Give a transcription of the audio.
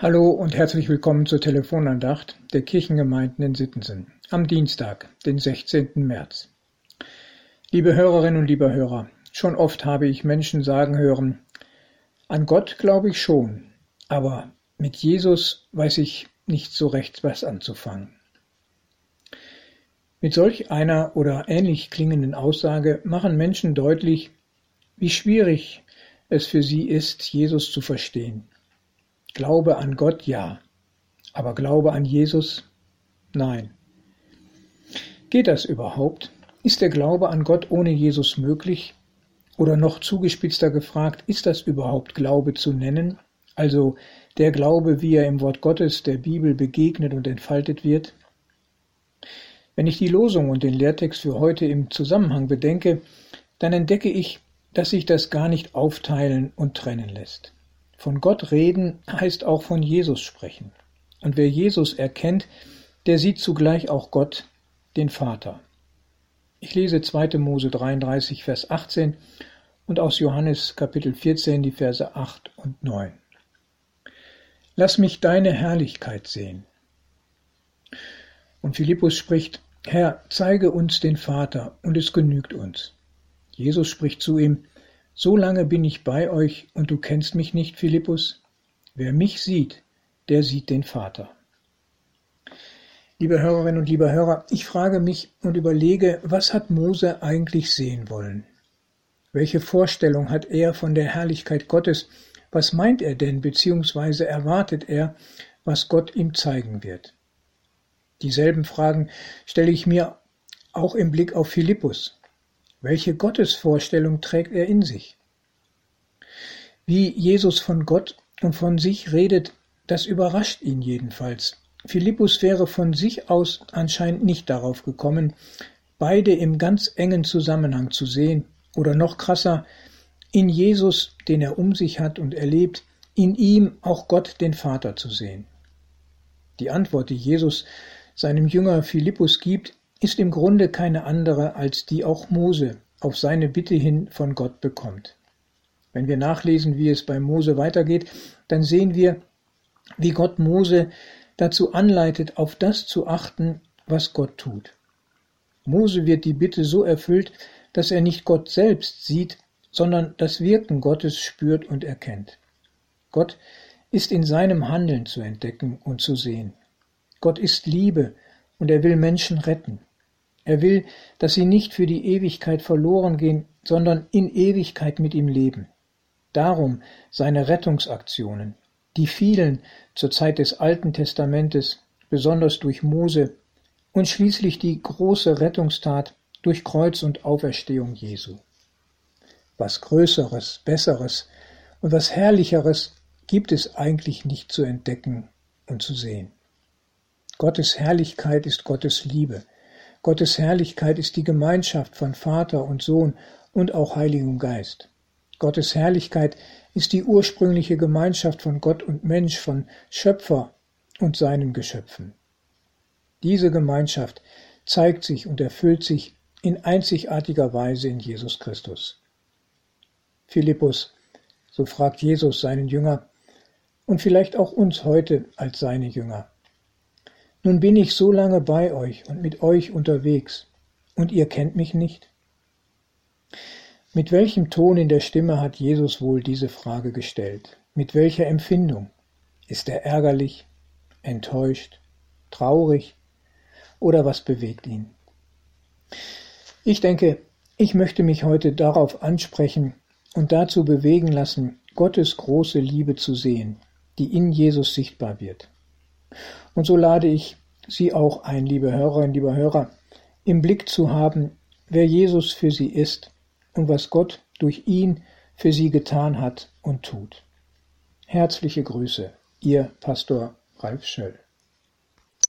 Hallo und herzlich willkommen zur Telefonandacht der Kirchengemeinden in Sittensen am Dienstag, den 16. März. Liebe Hörerinnen und liebe Hörer, schon oft habe ich Menschen sagen hören, an Gott glaube ich schon, aber mit Jesus weiß ich nicht so recht was anzufangen. Mit solch einer oder ähnlich klingenden Aussage machen Menschen deutlich, wie schwierig es für sie ist, Jesus zu verstehen Glaube an Gott ja, aber Glaube an Jesus nein. Geht das überhaupt? Ist der Glaube an Gott ohne Jesus möglich? Oder noch zugespitzter gefragt, ist das überhaupt Glaube zu nennen? Also der Glaube, wie er im Wort Gottes der Bibel begegnet und entfaltet wird? Wenn ich die Losung und den Lehrtext für heute im Zusammenhang bedenke, dann entdecke ich, dass sich das gar nicht aufteilen und trennen lässt. Von Gott reden heißt auch von Jesus sprechen. Und wer Jesus erkennt, der sieht zugleich auch Gott, den Vater. Ich lese 2. Mose 33, Vers 18 und aus Johannes Kapitel 14 die Verse 8 und 9. Lass mich deine Herrlichkeit sehen. Und Philippus spricht, Herr, zeige uns den Vater, und es genügt uns. Jesus spricht zu ihm, so lange bin ich bei euch, und du kennst mich nicht, Philippus? Wer mich sieht, der sieht den Vater. Liebe Hörerinnen und liebe Hörer, ich frage mich und überlege, was hat Mose eigentlich sehen wollen? Welche Vorstellung hat er von der Herrlichkeit Gottes? Was meint er denn, beziehungsweise erwartet er, was Gott ihm zeigen wird? Dieselben Fragen stelle ich mir auch im Blick auf Philippus. Welche Gottesvorstellung trägt er in sich? Wie Jesus von Gott und von sich redet, das überrascht ihn jedenfalls. Philippus wäre von sich aus anscheinend nicht darauf gekommen, beide im ganz engen Zusammenhang zu sehen, oder noch krasser, in Jesus, den er um sich hat und erlebt, in ihm auch Gott den Vater zu sehen. Die Antwort, die Jesus seinem Jünger Philippus gibt, ist im Grunde keine andere, als die auch Mose auf seine Bitte hin von Gott bekommt. Wenn wir nachlesen, wie es bei Mose weitergeht, dann sehen wir, wie Gott Mose dazu anleitet, auf das zu achten, was Gott tut. Mose wird die Bitte so erfüllt, dass er nicht Gott selbst sieht, sondern das Wirken Gottes spürt und erkennt. Gott ist in seinem Handeln zu entdecken und zu sehen. Gott ist Liebe und er will Menschen retten. Er will, dass sie nicht für die Ewigkeit verloren gehen, sondern in Ewigkeit mit ihm leben. Darum seine Rettungsaktionen, die vielen zur Zeit des Alten Testamentes, besonders durch Mose, und schließlich die große Rettungstat durch Kreuz und Auferstehung Jesu. Was Größeres, Besseres und was Herrlicheres gibt es eigentlich nicht zu entdecken und zu sehen. Gottes Herrlichkeit ist Gottes Liebe, Gottes Herrlichkeit ist die Gemeinschaft von Vater und Sohn und auch Heiligem Geist. Gottes Herrlichkeit ist die ursprüngliche Gemeinschaft von Gott und Mensch, von Schöpfer und seinen Geschöpfen. Diese Gemeinschaft zeigt sich und erfüllt sich in einzigartiger Weise in Jesus Christus. Philippus, so fragt Jesus seinen Jünger und vielleicht auch uns heute als seine Jünger. Nun bin ich so lange bei euch und mit euch unterwegs, und ihr kennt mich nicht? Mit welchem Ton in der Stimme hat Jesus wohl diese Frage gestellt? Mit welcher Empfindung? Ist er ärgerlich, enttäuscht, traurig oder was bewegt ihn? Ich denke, ich möchte mich heute darauf ansprechen und dazu bewegen lassen, Gottes große Liebe zu sehen, die in Jesus sichtbar wird. Und so lade ich Sie auch ein, liebe Hörerinnen, lieber Hörer, im Blick zu haben, wer Jesus für Sie ist und was Gott durch ihn für Sie getan hat und tut. Herzliche Grüße, Ihr Pastor Ralf Schöll.